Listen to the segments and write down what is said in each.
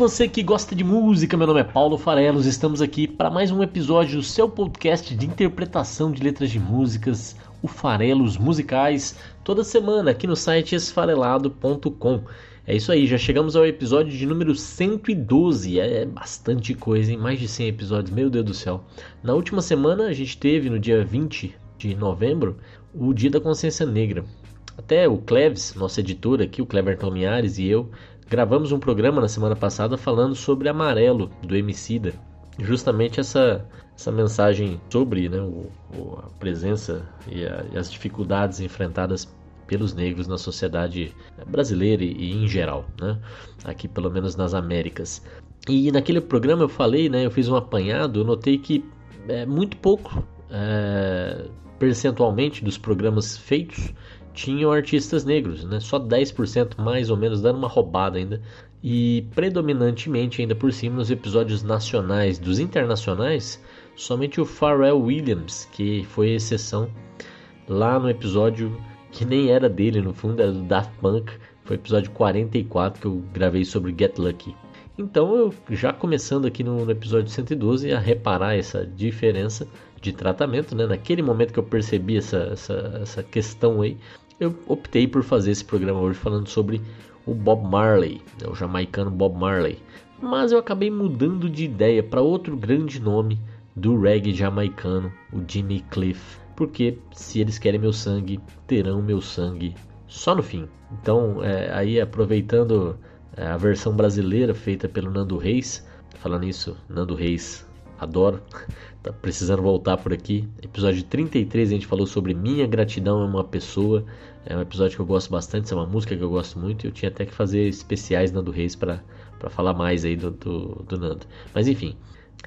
Você que gosta de música, meu nome é Paulo Farelos, estamos aqui para mais um episódio do seu podcast de interpretação de letras de músicas, o Farelos Musicais, toda semana aqui no site esfarelado.com. É isso aí, já chegamos ao episódio de número 112, é bastante coisa, hein? Mais de 100 episódios, meu Deus do céu. Na última semana a gente teve, no dia 20 de novembro, o Dia da Consciência Negra. Até o Cleves, nosso editor aqui, o Cleverton Linhares e eu, gravamos um programa na semana passada falando sobre Amarelo, do Emicida. Justamente essa, essa mensagem sobre né, o, o- a presença e, a- e as dificuldades enfrentadas pelos negros na sociedade brasileira e, em geral, né? aqui pelo menos nas Américas. E naquele programa eu falei, né, eu fiz um apanhado, eu notei que é, muito pouco é, percentualmente dos programas feitos tinham artistas negros, né? Só 10% mais ou menos, dando uma roubada ainda. E predominantemente, ainda por cima, nos episódios nacionais dos internacionais, somente o Pharrell Williams, que foi exceção lá no episódio que nem era dele, no fundo, era do Daft Punk. Foi o episódio 44 que eu gravei sobre Get Lucky. Então, eu já começando aqui no, no episódio 112 a reparar essa diferença de tratamento, né? Naquele momento que eu percebi essa, essa, essa questão aí, eu optei por fazer esse programa hoje falando sobre o Bob Marley, né? o jamaicano Bob Marley. Mas eu acabei mudando de ideia para outro grande nome do reggae jamaicano, o Jimmy Cliff. Porque se eles querem meu sangue, terão meu sangue só no fim. Então, é, aí aproveitando é, a versão brasileira feita pelo Nando Reis, falando isso, Nando Reis, adoro, tá precisando voltar por aqui. Episódio 33 a gente falou sobre Minha Gratidão é uma Pessoa, é um episódio que eu gosto bastante, é uma música que eu gosto muito e eu tinha até que fazer especiais Nando Reis para falar mais aí do, do, do Nando. Mas enfim,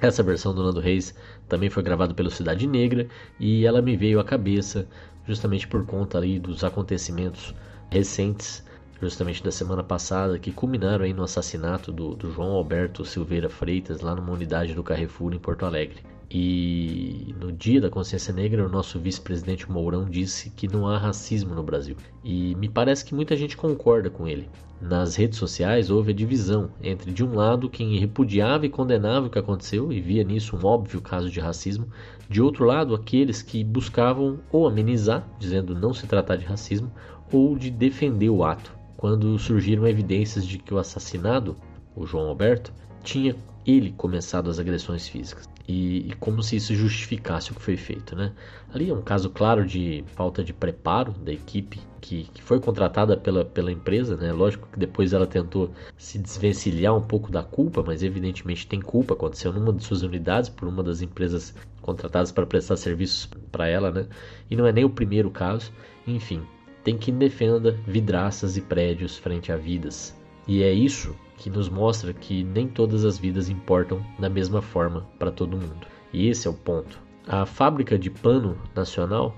essa versão do Nando Reis também foi gravada pelo Cidade Negra e ela me veio à cabeça justamente por conta ali dos acontecimentos recentes, justamente da semana passada, que culminaram aí no assassinato do, do João Alberto Silveira Freitas lá numa unidade do Carrefour em Porto Alegre. E no dia da consciência negra, o nosso vice-presidente Mourão disse que não há racismo no Brasil. E me parece que muita gente concorda com ele. Nas redes sociais houve a divisão entre, de um lado, quem repudiava e condenava o que aconteceu e via nisso um óbvio caso de racismo, de outro lado, aqueles que buscavam ou amenizar, dizendo não se tratar de racismo, ou de defender o ato, quando surgiram evidências de que o assassinado, o João Alberto, tinha ele começado as agressões físicas. E, e como se isso justificasse o que foi feito, né? Ali é um caso claro de falta de preparo da equipe que, que foi contratada pela, pela empresa, né? Lógico que depois ela tentou se desvencilhar um pouco da culpa, mas evidentemente tem culpa. Aconteceu numa de suas unidades por uma das empresas contratadas para prestar serviços para ela, né? E não é nem o primeiro caso. Enfim, tem quem defenda vidraças e prédios frente a vidas. E é isso que nos mostra que nem todas as vidas importam da mesma forma para todo mundo. E esse é o ponto. A fábrica de pano nacional,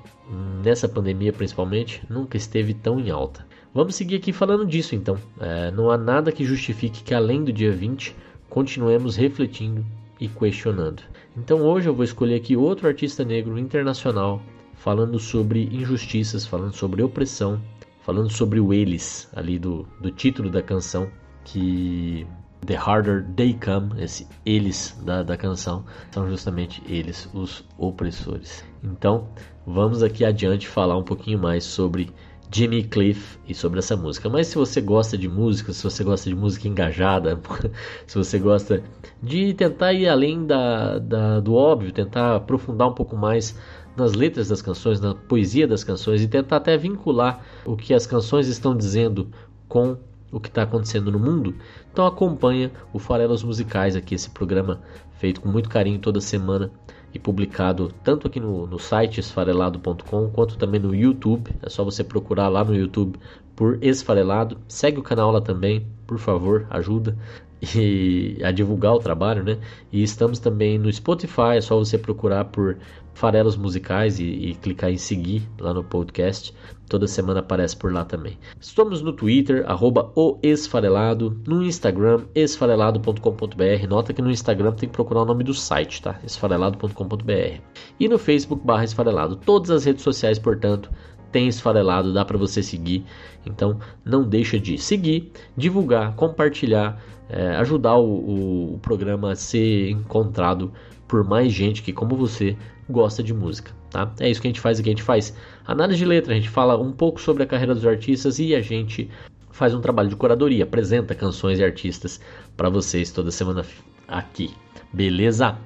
nessa pandemia principalmente, nunca esteve tão em alta. Vamos seguir aqui falando disso então. É, não há nada que justifique que além do dia 20 continuemos refletindo e questionando. Então hoje eu vou escolher aqui outro artista negro internacional falando sobre injustiças, falando sobre opressão, falando sobre o eles ali do, do título da canção que The Harder They Come, esse eles da, da canção, são justamente eles, os opressores. Então, vamos aqui adiante falar um pouquinho mais sobre Jimmy Cliff e sobre essa música. Mas se você gosta de música, se você gosta de música engajada, se você gosta de tentar ir além da, da, do óbvio, tentar aprofundar um pouco mais nas letras das canções, na poesia das canções e tentar até vincular o que as canções estão dizendo com o que está acontecendo no mundo, então acompanha o Farelos Musicais aqui, esse programa feito com muito carinho toda semana e publicado tanto aqui no, no site esfarelado.com quanto também no YouTube. É só você procurar lá no YouTube por Esfarelado. Segue o canal lá também, por favor, ajuda. E a divulgar o trabalho, né? E estamos também no Spotify, é só você procurar por Farelos Musicais e, e, clicar em seguir lá no podcast. Toda semana aparece por lá também. Estamos no Twitter, arroba o Esfarelado, no Instagram, esfarelado.com.br. Nota que no Instagram tem que procurar o nome do site, tá? esfarelado.com.br. E no Facebook barra Esfarelado. Todas as redes sociais, portanto, tem esfarelado, dá para você seguir. Então não deixa de seguir, divulgar, compartilhar, é, ajudar o, o programa a ser encontrado por mais gente que, como você, gosta de música. Tá? É isso que a gente faz aqui. A gente faz análise de letra, a gente fala um pouco sobre a carreira dos artistas e a gente faz um trabalho de curadoria, apresenta canções e artistas para vocês toda semana aqui. Beleza?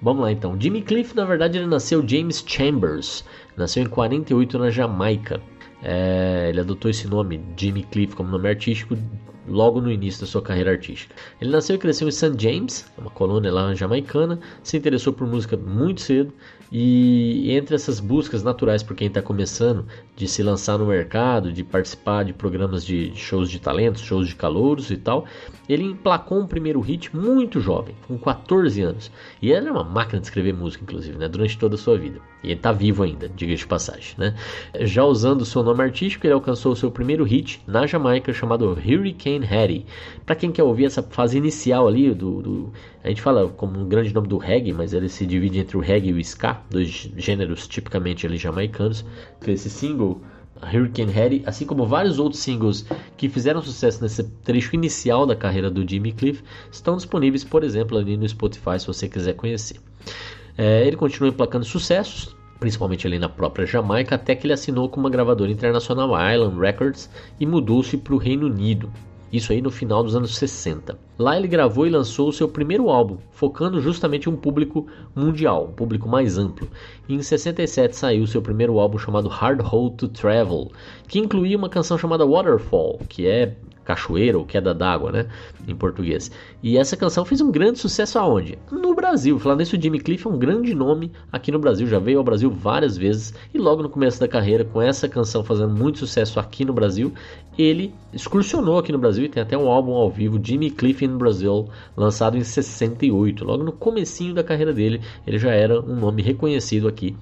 Vamos lá então. Jimmy Cliff, na verdade, ele nasceu James Chambers. Nasceu em 48 na Jamaica. É, ele adotou esse nome, Jimmy Cliff, como nome artístico logo no início da sua carreira artística. Ele nasceu e cresceu em St. James, uma colônia lá jamaicana, se interessou por música muito cedo e entre essas buscas naturais por quem está começando de se lançar no mercado, de participar de programas de shows de talentos, shows de calouros e tal, ele emplacou um primeiro hit muito jovem, com 14 anos. E ele é uma máquina de escrever música, inclusive, né, durante toda a sua vida. E ele está vivo ainda, diga de passagem. Né? Já usando o seu nome artístico, ele alcançou o seu primeiro hit na Jamaica chamado Hurricane Hattie. Para quem quer ouvir essa fase inicial ali do, do a gente fala como um grande nome do reggae, mas ele se divide entre o reggae e o ska, dois gêneros tipicamente ali jamaicanos. Esse single, Hurricane Harry, assim como vários outros singles que fizeram sucesso nesse trecho inicial da carreira do Jimmy Cliff, estão disponíveis, por exemplo, ali no Spotify, se você quiser conhecer. É, ele continua emplacando sucessos, principalmente ali na própria Jamaica, até que ele assinou com uma gravadora internacional, Island Records, e mudou-se para o Reino Unido. Isso aí no final dos anos 60. Lá ele gravou e lançou o seu primeiro álbum, focando justamente um público mundial, um público mais amplo. E em 67 saiu seu primeiro álbum chamado Hard Road to Travel, que incluía uma canção chamada Waterfall, que é cachoeira ou queda d'água, né, em português. E essa canção fez um grande sucesso aonde? No Brasil. Falando isso, Jimmy Cliff é um grande nome aqui no Brasil, já veio ao Brasil várias vezes e logo no começo da carreira, com essa canção fazendo muito sucesso aqui no Brasil, ele excursionou aqui no Brasil e tem até um álbum ao vivo, Jimmy Cliff in Brazil, lançado em 68. Logo no comecinho da carreira dele, ele já era um nome reconhecido aqui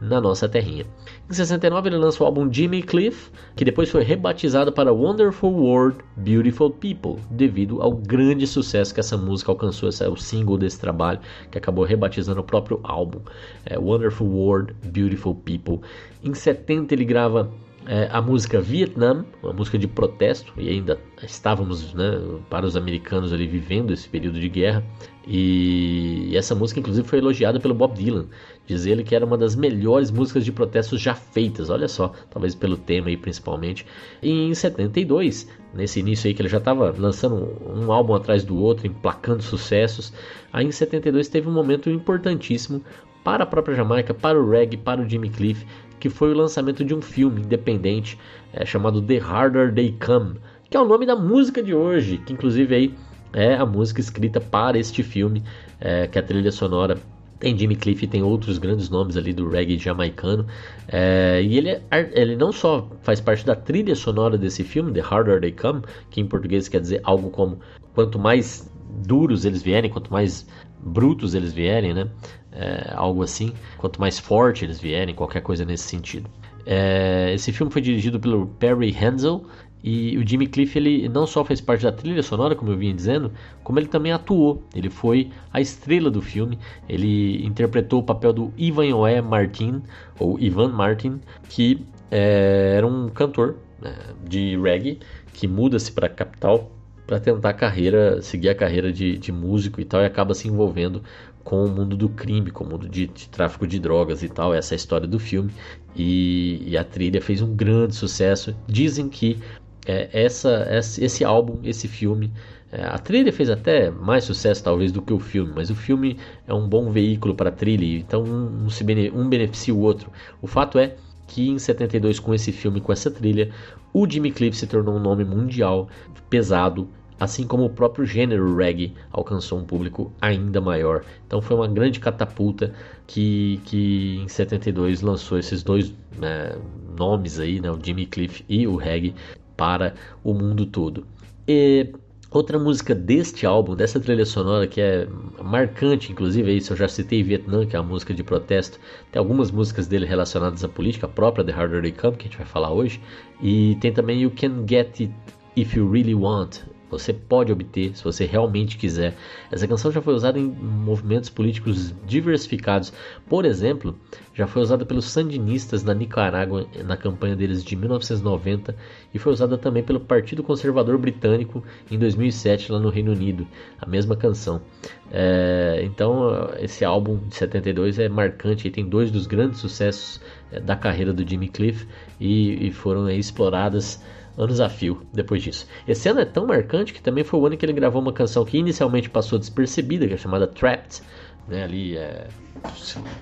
na nossa terrinha. Em 69 ele lança o álbum Jimmy Cliff, que depois foi rebatizado para Wonderful World, Beautiful People, devido ao grande sucesso que essa música alcançou, esse é o single desse trabalho, que acabou rebatizando o próprio álbum, é Wonderful World, Beautiful People. Em 70 ele grava é, a música Vietnam, uma música de protesto, e ainda estávamos né, para os americanos ali vivendo esse período de guerra. E essa música, inclusive, foi elogiada pelo Bob Dylan. Diz ele que era uma das melhores músicas de protesto já feitas. Olha só, talvez pelo tema aí principalmente. E em 72, nesse início aí que ele já estava lançando um álbum atrás do outro, emplacando sucessos. Aí em 72 teve um momento importantíssimo para a própria Jamaica, para o reggae, para o Jimmy Cliff, que foi o lançamento de um filme independente é, chamado The Harder They Come, que é o nome da música de hoje, que inclusive aí é a música escrita para este filme, é, que é a trilha sonora tem Jimmy Cliff tem outros grandes nomes ali do reggae jamaicano. É, e ele, é, ele não só faz parte da trilha sonora desse filme, The Harder They Come, que em português quer dizer algo como quanto mais duros eles vierem, quanto mais brutos eles vierem, né? É, algo assim. Quanto mais forte eles vierem, qualquer coisa nesse sentido. É, esse filme foi dirigido pelo Perry Hensel e o Jimmy Cliff ele não só fez parte da trilha sonora, como eu vinha dizendo, como ele também atuou. Ele foi a estrela do filme. Ele interpretou o papel do Ivan Oé Martin, ou Ivan Martin, que é, era um cantor né, de reggae que muda-se para a capital para tentar carreira, seguir a carreira de, de, músico e tal, e acaba se envolvendo com o mundo do crime, com o mundo de, de tráfico de drogas e tal. Essa é a história do filme. E, e a trilha fez um grande sucesso. Dizem que é, essa, esse álbum, esse filme, é, a trilha fez até mais sucesso talvez do que o filme, mas o filme é um bom veículo para a trilha, então um, um, se bene, um beneficia o outro. O fato é que em 72 com esse filme, com essa trilha, o Jimmy Cliff se tornou um nome mundial pesado assim como o próprio gênero reggae alcançou um público ainda maior. Então foi uma grande catapulta que, que em 72 lançou esses dois né, nomes aí, né, o Jimmy Cliff e o reggae, para o mundo todo. E Outra música deste álbum, dessa trilha sonora que é marcante, inclusive, isso eu já citei Vietnã, que é a música de protesto. Tem algumas músicas dele relacionadas à política, própria The Harder They Come, que a gente vai falar hoje. E tem também You Can Get It If You Really Want, você pode obter se você realmente quiser. Essa canção já foi usada em movimentos políticos diversificados. Por exemplo, já foi usada pelos sandinistas na Nicarágua na campanha deles de 1990 e foi usada também pelo Partido Conservador Britânico em 2007 lá no Reino Unido. A mesma canção. É, então, esse álbum de 72 é marcante e tem dois dos grandes sucessos é, da carreira do Jimmy Cliff e, e foram é, exploradas a fio depois disso. Esse ano é tão marcante que também foi o ano que ele gravou uma canção que inicialmente passou despercebida, que é chamada Trapped. Né, ali é.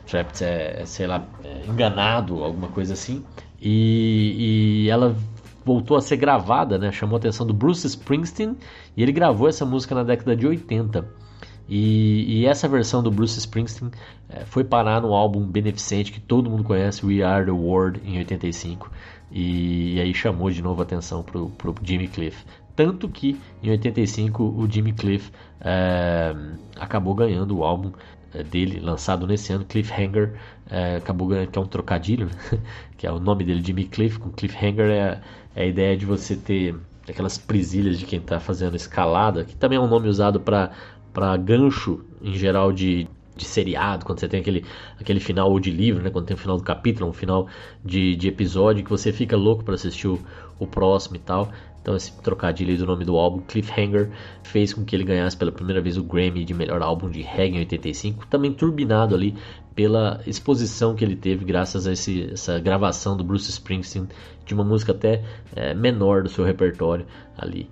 Trapped é, é sei lá, é enganado, alguma coisa assim. E, e ela voltou a ser gravada, né, chamou a atenção do Bruce Springsteen e ele gravou essa música na década de 80. E, e, essa versão do Bruce Springsteen é, foi parar no álbum beneficente que todo mundo conhece, We Are the World, em 85. E, aí chamou de novo a atenção para o Jimmy Cliff. Tanto que em 85 o Jimmy Cliff é, acabou ganhando o álbum é, dele, lançado nesse ano, Cliffhanger, é, acabou ganhando, que é um trocadilho, né? que é o nome dele, Jimmy Cliff, com Cliffhanger é, é a ideia de você ter aquelas presilhas de quem está fazendo escalada, que também é um nome usado para gancho em geral de, de seriado, quando você tem aquele, aquele final ou de livro, né? Quando tem o final do capítulo, um final de, de episódio que você fica louco para assistir o, o próximo e tal. Então esse trocadilho do nome do álbum, Cliffhanger, fez com que ele ganhasse pela primeira vez o Grammy de melhor álbum de reggae em 85, também turbinado ali pela exposição que ele teve graças a esse, essa gravação do Bruce Springsteen de uma música até é, menor do seu repertório ali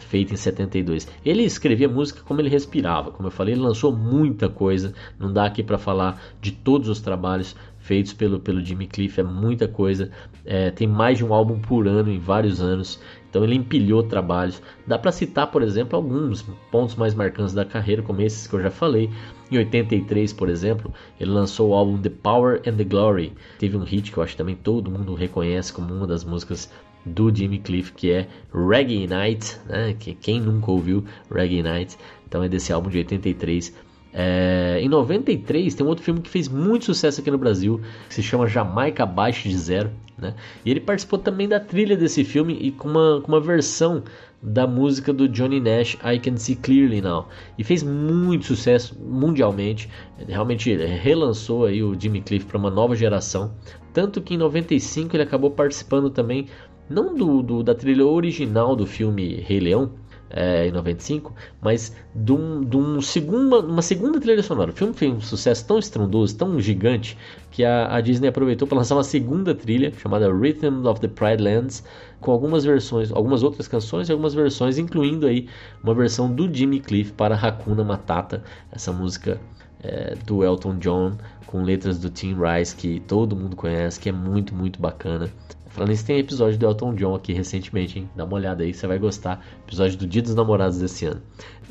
feita em 72. Ele escrevia música como ele respirava, como eu falei, ele lançou muita coisa. Não dá aqui para falar de todos os trabalhos feitos pelo, pelo Jimmy Cliff, é muita coisa. É, tem mais de um álbum por ano em vários anos, então ele empilhou trabalhos. Dá para citar, por exemplo, alguns pontos mais marcantes da carreira, como esses que eu já falei. Em 83, por exemplo, ele lançou o álbum The Power and the Glory. Teve um hit que eu acho que também todo mundo reconhece como uma das músicas do Jimmy Cliff, que é Reggae Night, né? que quem nunca ouviu Reggae Night, então é desse álbum de 83. É, em 93 tem um outro filme que fez muito sucesso aqui no Brasil, que se chama Jamaica Abaixo de Zero, né? E ele participou também da trilha desse filme e com uma, com uma versão da música do Johnny Nash, I Can See Clearly Now. E fez muito sucesso mundialmente. Realmente relançou aí o Jimmy Cliff para uma nova geração. Tanto que em 95 ele acabou participando também não do, do, da trilha original do filme Rei Leão, é, em 95, mas de, um, de um segunda, uma segunda trilha sonora. O filme fez um sucesso tão estrondoso, tão gigante, que a, a Disney aproveitou para lançar uma segunda trilha chamada Rhythm of the Pride Lands, com algumas versões, algumas outras canções e algumas versões, incluindo aí uma versão do Jimmy Cliff para Hakuna Matata, essa música é, do Elton John com letras do Tim Rice que todo mundo conhece, que é muito, muito bacana. Falando isso, tem episódio do Elton John aqui recentemente, hein? Dá uma olhada aí, você vai gostar. Episódio do Dia dos Namorados desse ano.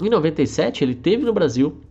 Em 97, ele teve no Brasil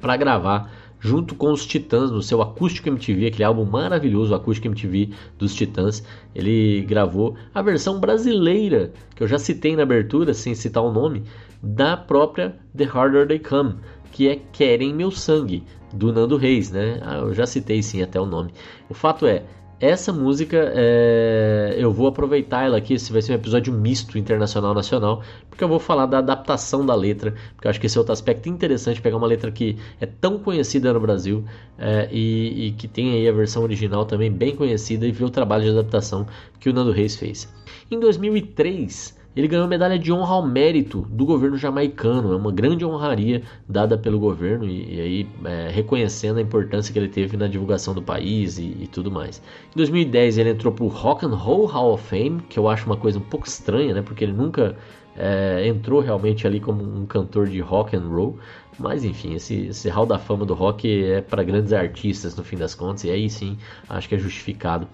para gravar junto com os Titãs no seu Acústico MTV, aquele álbum maravilhoso, Acústico MTV dos Titãs. Ele gravou a versão brasileira, que eu já citei na abertura, sem citar o nome, da própria The Harder They Come, que é Querem Meu Sangue, do Nando Reis, né? Ah, eu já citei sim até o nome. O fato é, essa música, é... eu vou aproveitar ela aqui, esse vai ser um episódio misto internacional-nacional, porque eu vou falar da adaptação da letra, porque eu acho que esse é outro aspecto interessante, pegar uma letra que é tão conhecida no Brasil é, e, e, que tem aí a versão original também bem conhecida e ver o trabalho de adaptação que o Nando Reis fez. Em 2003, ele ganhou a medalha de honra ao mérito do governo jamaicano, é uma grande honraria dada pelo governo e, e aí é, reconhecendo a importância que ele teve na divulgação do país e, e tudo mais. Em 2010 ele entrou para o Rock and Roll Hall of Fame, que eu acho uma coisa um pouco estranha, né? Porque ele nunca é, entrou realmente ali como um cantor de rock and roll, mas enfim, esse, esse hall da fama do rock é para grandes artistas no fim das contas, e aí sim acho que é justificado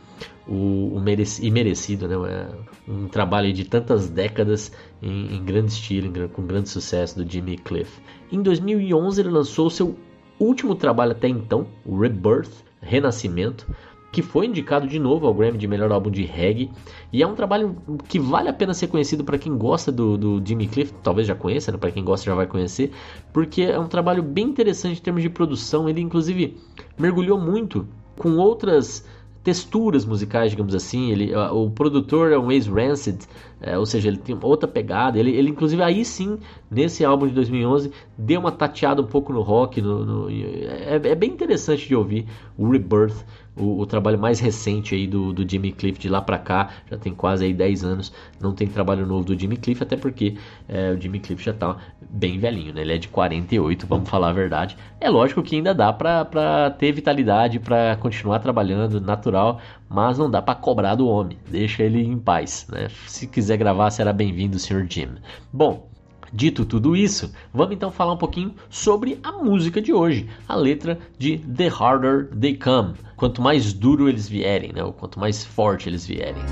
o, o mereci, e merecido, né? É um trabalho de tantas décadas em, em grande estilo, em, com grande sucesso do Jimmy Cliff. Em 2011 ele lançou seu último trabalho até então, o Rebirth, Renascimento, que foi indicado de novo ao Grammy de melhor álbum de reggae. E é um trabalho que vale a pena ser conhecido para quem gosta do, do, Jimmy Cliff, talvez já conheça, né? para quem gosta já vai conhecer, porque é um trabalho bem interessante em termos de produção. Ele, inclusive, mergulhou muito com outras texturas musicais, digamos assim. Ele, o produtor é um Ace Rancid, é, ou seja, ele tem outra pegada. Ele, ele, inclusive, aí sim, nesse álbum de 2011, deu uma tateada um pouco no rock. No, no é, é, bem interessante de ouvir o Rebirth, o, o, trabalho mais recente aí do, do Jimmy Cliff de lá pra cá. Já tem quase aí 10 anos, não tem trabalho novo do Jimmy Cliff, até porque é, o Jimmy Cliff já tá bem velhinho, né? Ele é de 48, vamos falar a verdade. É lógico que ainda dá pra, pra ter vitalidade, pra continuar trabalhando natural, mas não dá pra cobrar do homem. Deixa ele em paz, né? Se quiser gravar, será bem-vindo, Sr. Jim. Bom, Dito tudo isso, vamos então falar um pouquinho sobre a música de hoje, a letra de The Harder They Come. Quanto mais duro eles vierem, né? ou quanto mais forte eles vierem.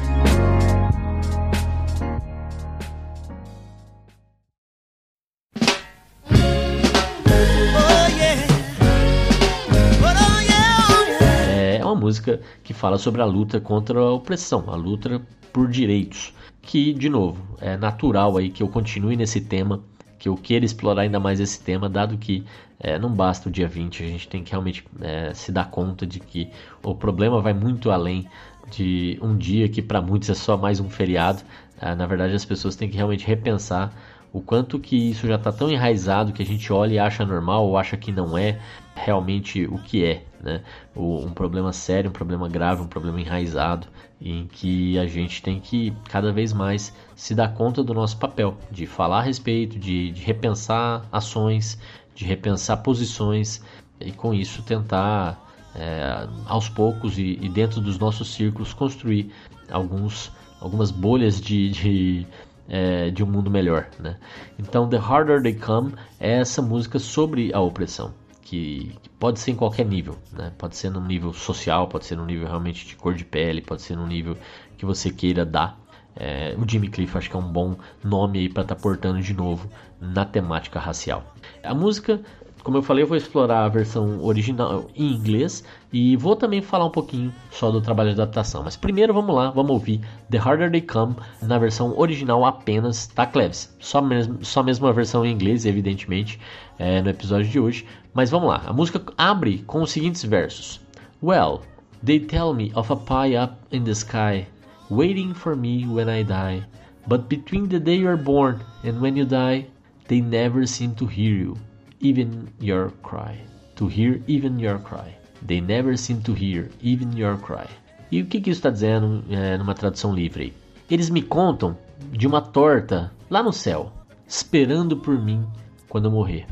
Música que fala sobre a luta contra a opressão, a luta por direitos que, de novo, é natural aí que eu continue nesse tema, que eu queira explorar ainda mais esse tema, dado que é, não basta o dia 20, a gente tem que realmente é, se dar conta de que o problema vai muito além de um dia que para muitos é só mais um feriado. É, na verdade, as pessoas têm que realmente repensar o quanto que isso já está tão enraizado que a gente olha e acha normal ou acha que não é realmente o que é, né? um problema sério, um problema grave, um problema enraizado, em que a gente tem que cada vez mais se dar conta do nosso papel, de falar a respeito, de, de repensar ações, de repensar posições e com isso tentar é, aos poucos e, e, dentro dos nossos círculos construir alguns, algumas bolhas de, de é, de um mundo melhor. Né? Então, The Harder They Come é essa música sobre a opressão, que, que pode ser em qualquer nível, né? pode ser num nível social, pode ser num nível realmente de cor de pele, pode ser num nível que você queira dar. É, o Jimmy Cliff acho que é um bom nome aí para estar tá portando de novo na temática racial. A música como eu falei, eu vou explorar a versão original em inglês e vou também falar um pouquinho só do trabalho de adaptação. Mas primeiro vamos lá, vamos ouvir The Harder They Come na versão original apenas da Cleves. Só mesmo, só mesmo a versão em inglês, evidentemente, é, no episódio de hoje. Mas vamos lá, a música abre com os seguintes versos: Well, they tell me of a pie up in the sky, waiting for me when I die. But between the day you're born and when you die, they never seem to hear you even your cry. To hear even your cry. They never seem to hear even your cry. E o que, que isso está dizendo é, numa tradução livre? Eles me contam de uma torta lá no céu, esperando por mim quando eu morrer.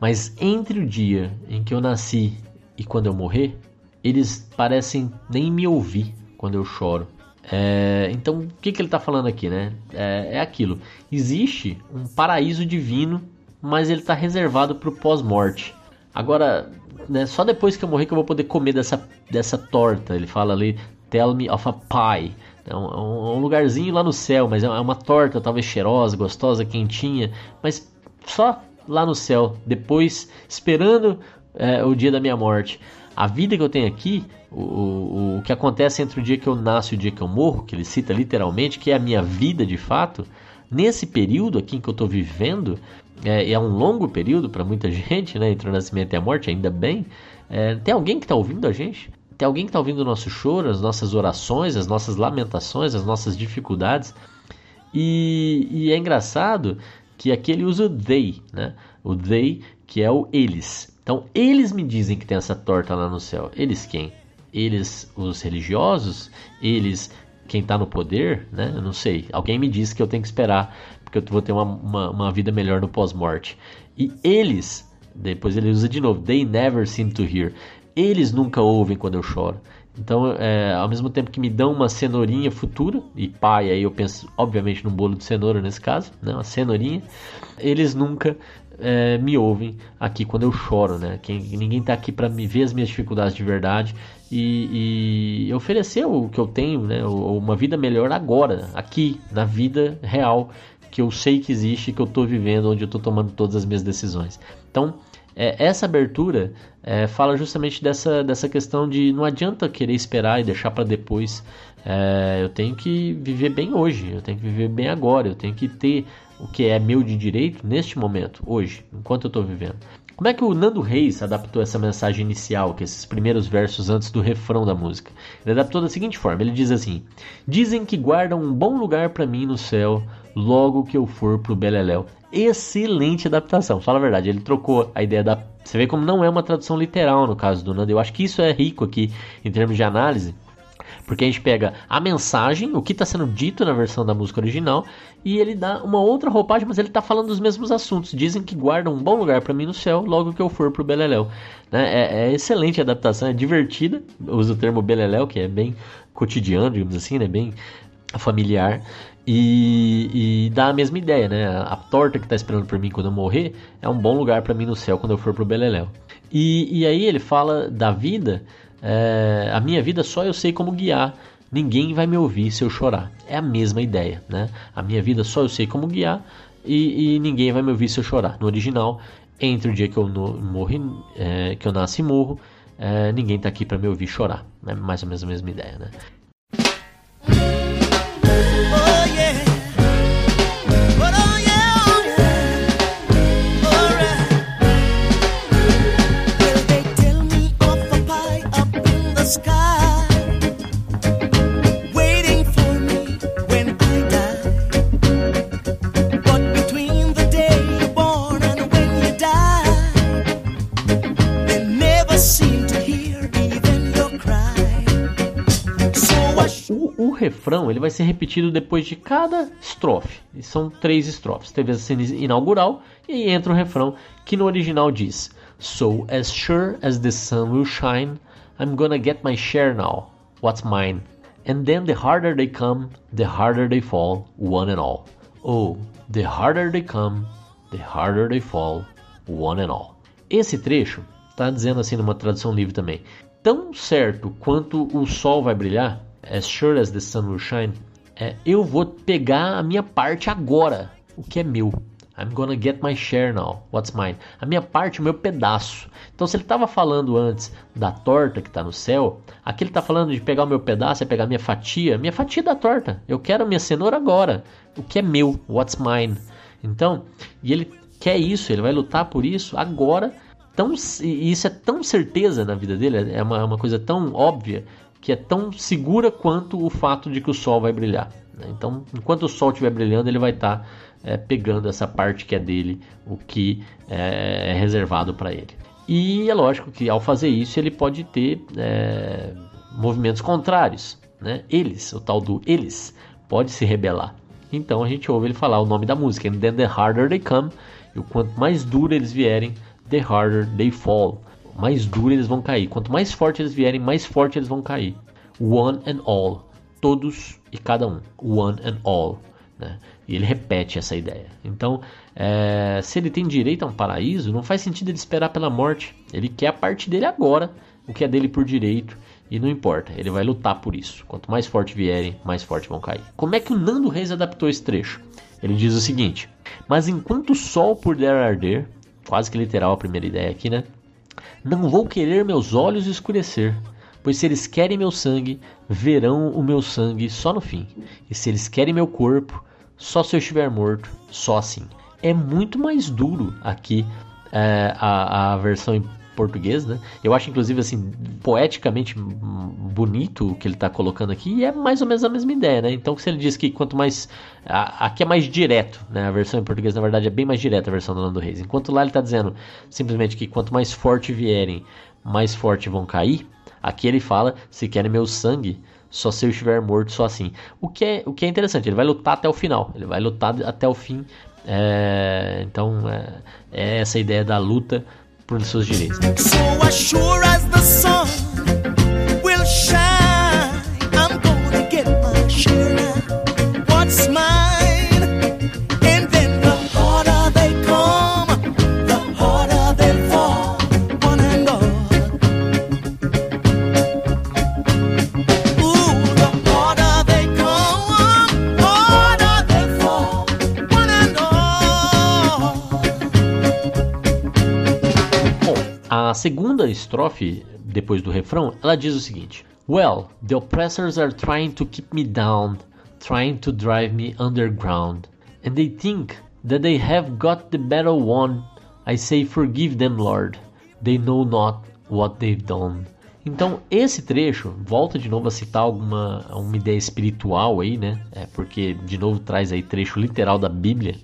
Mas entre o dia em que eu nasci e quando eu morrer, eles parecem nem me ouvir quando eu choro. É, então, o que, que ele está falando aqui, né? É, é aquilo. Existe um paraíso divino mas ele está reservado para o pós-morte. Agora, né, só depois que eu morrer que eu vou poder comer dessa, dessa torta. Ele fala ali, tell me of a pie. É um, é um lugarzinho lá no céu, mas é uma torta talvez cheirosa, gostosa, quentinha, mas só lá no céu, depois esperando é, o dia da minha morte. A vida que eu tenho aqui, o, o, o que acontece entre o dia que eu nasço e o dia que eu morro, que ele cita literalmente, que é a minha vida de fato, nesse período aqui que eu estou vivendo, é, é um longo período para muita gente, né? Entre o nascimento e a morte, ainda bem. É, tem alguém que está ouvindo a gente? Tem alguém que está ouvindo o nosso choro, as nossas orações, as nossas lamentações, as nossas dificuldades? E, e é engraçado que aqui ele usa o they, né? O they, que é o eles. Então, eles me dizem que tem essa torta lá no céu. Eles quem? Eles, os religiosos? Eles, quem está no poder? Né? Eu não sei. Alguém me disse que eu tenho que esperar porque eu vou ter uma, uma, uma vida melhor no pós-morte. E eles, depois ele usa de novo, they never seem to hear. Eles nunca ouvem quando eu choro. Então, é, ao mesmo tempo que me dão uma cenourinha futura, e pai, aí eu penso, obviamente, num bolo de cenoura nesse caso, né, uma cenourinha, eles nunca é, me ouvem aqui quando eu choro, né? Quem, ninguém está aqui para me ver as minhas dificuldades de verdade e, e oferecer o que eu tenho, né? Uma vida melhor agora, aqui, na vida real que eu sei que existe, que eu estou vivendo, onde eu estou tomando todas as minhas decisões. Então, é, essa abertura é, fala justamente dessa, dessa questão de não adianta querer esperar e deixar para depois. É, eu tenho que viver bem hoje, eu tenho que viver bem agora, eu tenho que ter o que é meu de direito neste momento, hoje, enquanto eu estou vivendo. Como é que o Nando Reis adaptou essa mensagem inicial, que é esses primeiros versos antes do refrão da música? Ele adaptou da seguinte forma: ele diz assim: Dizem que guardam um bom lugar para mim no céu, logo que eu for pro Beleléu. Excelente adaptação, fala a verdade. Ele trocou a ideia da. Você vê como não é uma tradução literal no caso do Nando. Eu acho que isso é rico aqui em termos de análise porque a gente pega a mensagem, o que está sendo dito na versão da música original, e ele dá uma outra roupagem, mas ele está falando dos mesmos assuntos. Dizem que guardam um bom lugar para mim no céu logo que eu for pro Beleléu. Né? É, é, excelente a adaptação, é divertida. Usa o termo Beleléu, que é bem cotidiano, digamos assim, né? bem familiar. E, e, dá a mesma ideia, né? A torta que está esperando por mim quando eu morrer é um bom lugar para mim no céu quando eu for pro Beleléu. E, e aí ele fala da vida é, a minha vida só eu sei como guiar. Ninguém vai me ouvir se eu chorar. É a mesma ideia, né? A minha vida só eu sei como guiar e, e ninguém vai me ouvir se eu chorar. No original, entre o dia que eu no, morri, é, que eu nasci e morro, é, ninguém está aqui para me ouvir chorar. É mais ou menos a mesma ideia, né? Refrão ele vai ser repetido depois de cada estrofe. E são três estrofes. Teve a cena inaugural e aí entra o refrão que no original diz: So as sure as the sun will shine, I'm gonna get my share now. What's mine? And then the harder they come, the harder they fall, one and all. Oh, the harder they come, the harder they fall, one and all. Esse trecho está dizendo assim numa tradução livre também. Tão certo quanto o sol vai brilhar, as sure as the sun will shine, é, eu vou pegar a minha parte agora, o que é meu. I'm gonna get my share now. What's mine? A minha parte, o meu pedaço. Então, se ele estava falando antes da torta que está no céu, aqui ele está falando de pegar o meu pedaço, é pegar a minha fatia. Minha fatia da torta. Eu quero a minha cenoura agora. O que é meu? What's mine? Então, e ele quer isso, ele vai lutar por isso agora. Tão, e isso é tão certeza na vida dele, é uma, é uma coisa tão óbvia que é tão segura quanto o fato de que o Sol vai brilhar. Né? Então, enquanto o Sol estiver brilhando, ele vai estar tá, é, pegando essa parte que é dele, o que é, é reservado para ele. E é lógico que ao fazer isso ele pode ter é, movimentos contrários. Né? Eles, o tal do eles, pode se rebelar. Então a gente ouve ele falar o nome da música, And then the harder they come, e o quanto mais duro eles vierem, the harder they fall mais duro eles vão cair. Quanto mais forte eles vierem, mais forte eles vão cair. One and all. Todos e cada um. One and all. Né? E ele repete essa ideia. Então, é, se ele tem direito a um paraíso, não faz sentido ele esperar pela morte. Ele quer a parte dele agora, o que é dele por direito. E não importa, ele vai lutar por isso. Quanto mais forte vierem, mais forte vão cair. Como é que o Nando Reis adaptou esse trecho? Ele diz o seguinte: Mas enquanto o sol puder arder, quase que literal a primeira ideia aqui, né? Não vou querer meus olhos escurecer, pois se eles querem meu sangue, verão o meu sangue só no fim. E se eles querem meu corpo, só se eu estiver morto, só assim. É muito mais duro aqui é, a, a versão português, né? Eu acho, inclusive, assim, poeticamente bonito o que ele está colocando aqui, e é mais ou menos a mesma ideia, né? Então, se ele diz que quanto mais. A, aqui é mais direto, né? A versão em português, na verdade, é bem mais direta a versão do Nando Reis. Enquanto lá ele está dizendo simplesmente que quanto mais forte vierem, mais forte vão cair. Aqui ele fala: se querem meu sangue, só se eu estiver morto, só assim. O que é, o que é interessante, ele vai lutar até o final, ele vai lutar até o fim. É, então, é, é essa ideia da luta por seus direitos. Segunda estrofe, depois do refrão, ela diz o seguinte: Well, the oppressors are trying to keep me down, trying to drive me underground, and they think that they have got the battle won. I say, Forgive them, Lord. They know not what they've done. Então, esse trecho volta de novo a citar alguma uma ideia espiritual aí, né? É, porque, de novo, traz aí trecho literal da Bíblia.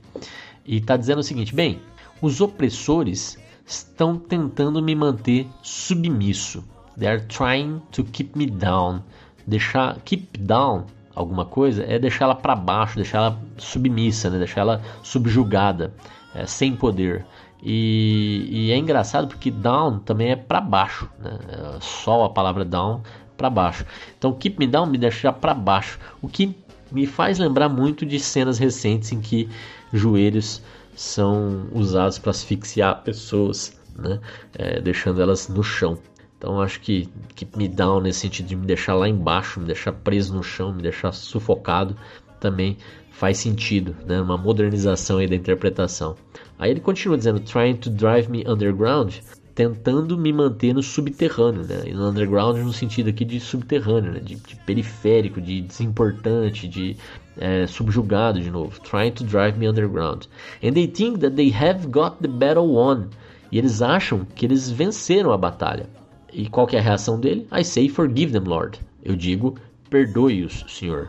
E está dizendo o seguinte: bem, os opressores estão tentando me manter submisso. They are trying to keep me down. Deixar keep down alguma coisa é deixar ela para baixo, deixar ela submissa, né? deixar ela subjugada, é, sem poder. E, e, é engraçado porque down também é para baixo, né? Só a palavra down para baixo. Então keep me down me deixa para baixo, o que me faz lembrar muito de cenas recentes em que joelhos são usados para asfixiar pessoas, né? É, deixando elas no chão. Então acho que keep me down nesse sentido de me deixar lá embaixo, me deixar preso no chão, me deixar sufocado, também faz sentido, né? Uma modernização aí da interpretação. Aí ele continua dizendo trying to drive me underground, tentando me manter no subterrâneo, né? E no underground no sentido aqui de subterrâneo, né? de, de periférico, de desimportante, de é, subjugado de novo. Trying to drive me underground. And they think that they have got the battle won. E eles acham que eles venceram a batalha. E qual é a reação dele? I say forgive them, Lord. Eu digo, perdoe-os, Senhor.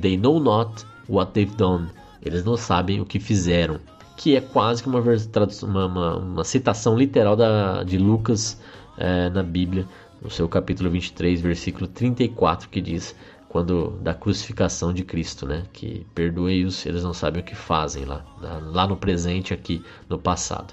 They know not what they've done. Eles não sabem o que fizeram. Que é quase que uma, uma, uma, uma citação literal da, de Lucas é, na Bíblia, no seu capítulo 23, versículo 34, que diz quando da crucificação de Cristo, né? Que perdoe-os, eles não sabem o que fazem lá, lá no presente, aqui no passado.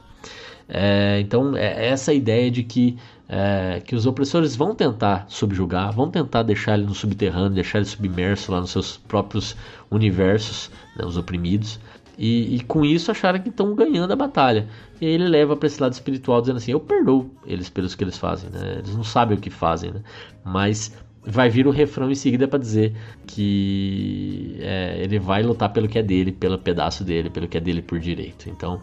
É, então, é essa ideia de que, é, que os opressores vão tentar subjugar, vão tentar deixar ele no subterrâneo, deixar ele submerso lá nos seus próprios universos, né, os oprimidos, e, e, com isso acharam que estão ganhando a batalha. E aí ele leva para esse lado espiritual, dizendo assim: Eu perdoo eles pelos que eles fazem, né? eles não sabem o que fazem, né? mas vai vir o refrão em seguida para dizer que é, ele vai lutar pelo que é dele, pelo pedaço dele, pelo que é dele por direito. Então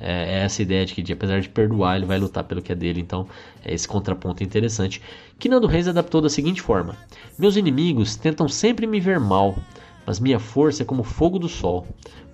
é, é essa ideia de que, apesar de perdoar, ele vai lutar pelo que é dele. Então, é esse contraponto interessante. Que Nando Reis adaptou da seguinte forma: Meus inimigos tentam sempre me ver mal, mas minha força é como fogo do sol.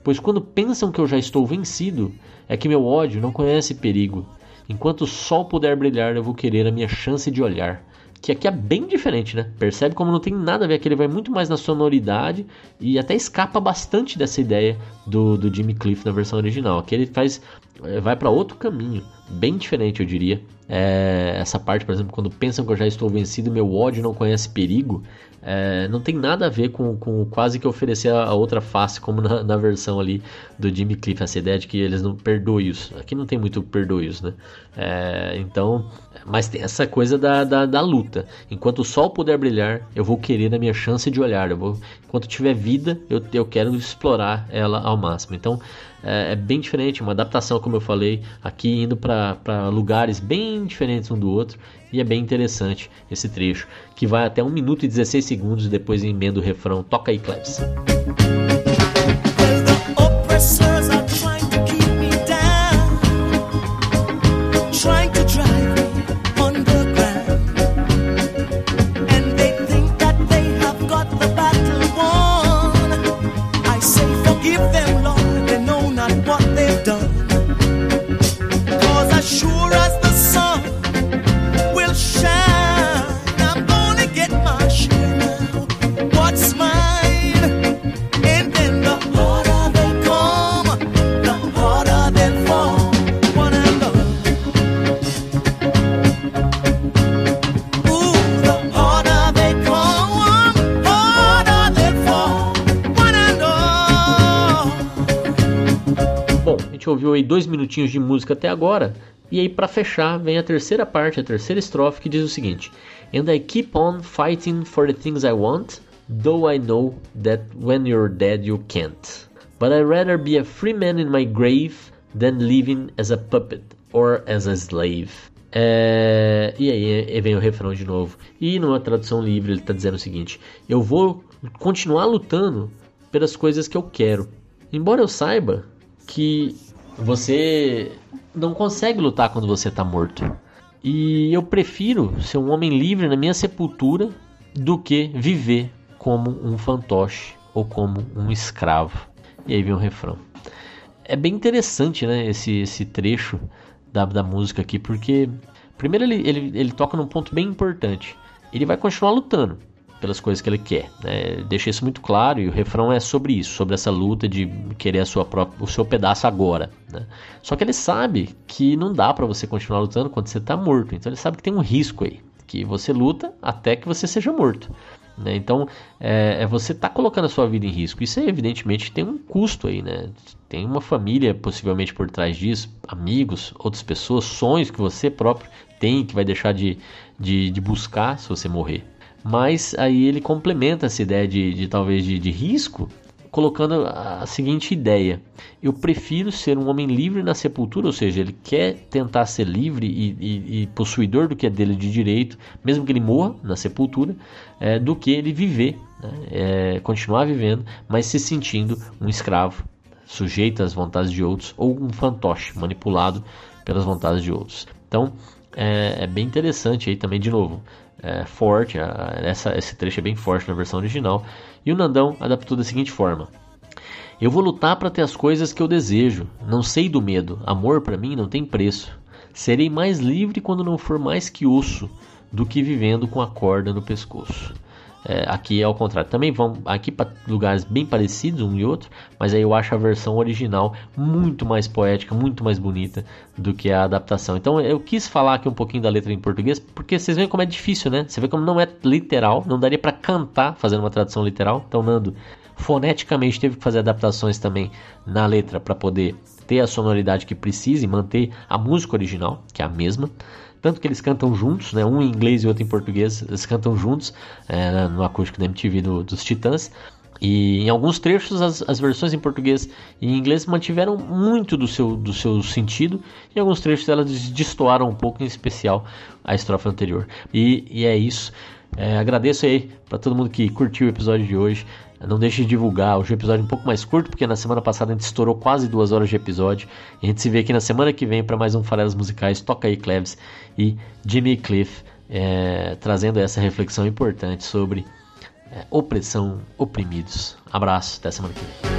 Pois quando pensam que eu já estou vencido, é que meu ódio não conhece perigo. Enquanto o sol puder brilhar, eu vou querer a minha chance de olhar que aqui é bem diferente, né? Percebe como não tem nada a ver, que ele vai muito mais na sonoridade e até escapa bastante dessa ideia do, do Jimmy Cliff na versão original. Aqui ele faz eh, vai para outro caminho, bem diferente, eu diria. É, essa parte, por exemplo, quando pensam que eu já estou vencido, meu ódio não conhece perigo, é, não tem nada a ver com, com quase que oferecer a, outra face, como na, na, versão ali do Jimmy Cliff, essa ideia de que eles não perdoem-os. Aqui não tem muito perdoe-os, né? É, então, mas tem essa coisa da, da, da, luta. Enquanto o sol puder brilhar, eu vou querer a minha chance de olhar. Eu vou, enquanto tiver vida, eu, eu quero explorar ela ao máximo. Então, é, é bem diferente, uma adaptação, como eu falei, aqui indo para lugares bem diferentes um do outro. E é bem interessante esse trecho, que vai até 1 minuto e 16 segundos depois emenda o refrão. Toca aí, Klebs. Ouviu aí dois minutinhos de música até agora. E aí, para fechar, vem a terceira parte, a terceira estrofe, que diz o seguinte: And I keep on fighting for the things I want, though I know that when you're dead you can't. But I'd rather be a free man in my grave than living as a puppet or as a slave. É... E aí vem o refrão de novo. E numa tradução livre ele está dizendo o seguinte: Eu vou continuar lutando pelas coisas que eu quero. Embora eu saiba que você não consegue lutar quando você está morto. E eu prefiro ser um homem livre na minha sepultura do que viver como um fantoche ou como um escravo. E aí vem o refrão. É bem interessante, né, esse, esse trecho da, da música aqui, porque primeiro ele, ele, ele toca num ponto bem importante. Ele vai continuar lutando pelas coisas que ele quer. Né? Deixa isso muito claro e o refrão é sobre isso, sobre essa luta de querer a sua própria, o seu pedaço agora. Né? Só que ele sabe que não dá para você continuar lutando quando você está morto. Então ele sabe que tem um risco aí, que você luta até que você seja morto. Né? Então é, é você tá colocando a sua vida em risco. Isso evidentemente tem um custo aí, né? Tem uma família possivelmente por trás disso, amigos, outras pessoas, sonhos que você próprio tem que vai deixar de, de, de buscar se você morrer. Mas aí ele complementa essa ideia de, de talvez de, de risco colocando a seguinte ideia: eu prefiro ser um homem livre na sepultura, ou seja, ele quer tentar ser livre e, e, e possuidor do que é dele de direito, mesmo que ele morra na sepultura, é, do que ele viver, né? é, continuar vivendo, mas se sentindo um escravo, sujeito às vontades de outros, ou um fantoche manipulado pelas vontades de outros. Então é, é bem interessante aí também, de novo é, forte, a, essa, esse trecho é bem forte na versão original. E o Nandão adaptou da seguinte forma: Eu vou lutar para ter as coisas que eu desejo. Não sei do medo. Amor para mim não tem preço. Serei mais livre quando não for mais que osso do que vivendo com a corda no pescoço. É, aqui é ao contrário. Também vão aqui para lugares bem parecidos um e outro, mas aí eu acho a versão original muito mais poética, muito mais bonita do que a adaptação. Então eu quis falar aqui um pouquinho da letra em português, porque vocês veem como é difícil, né? Você vê como não é literal, não daria para cantar fazendo uma tradução literal. Então Nando foneticamente teve que fazer adaptações também na letra para poder ter a sonoridade que precisa e manter a música original, que é a mesma. Tanto que eles cantam juntos, né? um em inglês e outro em português, eles cantam juntos é, no acústico da MTV do, dos Titãs. E em alguns trechos as, as, versões em português e em inglês mantiveram muito do seu, do seu sentido, em alguns trechos elas destoaram um pouco, em especial a estrofe anterior. E, e é isso. É, agradeço aí para todo mundo que curtiu o episódio de hoje. Não deixe de divulgar. Hoje o episódio é um pouco mais curto, porque na semana passada a gente estourou quase duas horas de episódio. E a gente se vê aqui na semana que vem para mais um Farelas Musicais. Toca aí, Cleves e Jimmy Cliff, é, trazendo essa reflexão importante sobre é, opressão, oprimidos. Abraço, até semana que vem.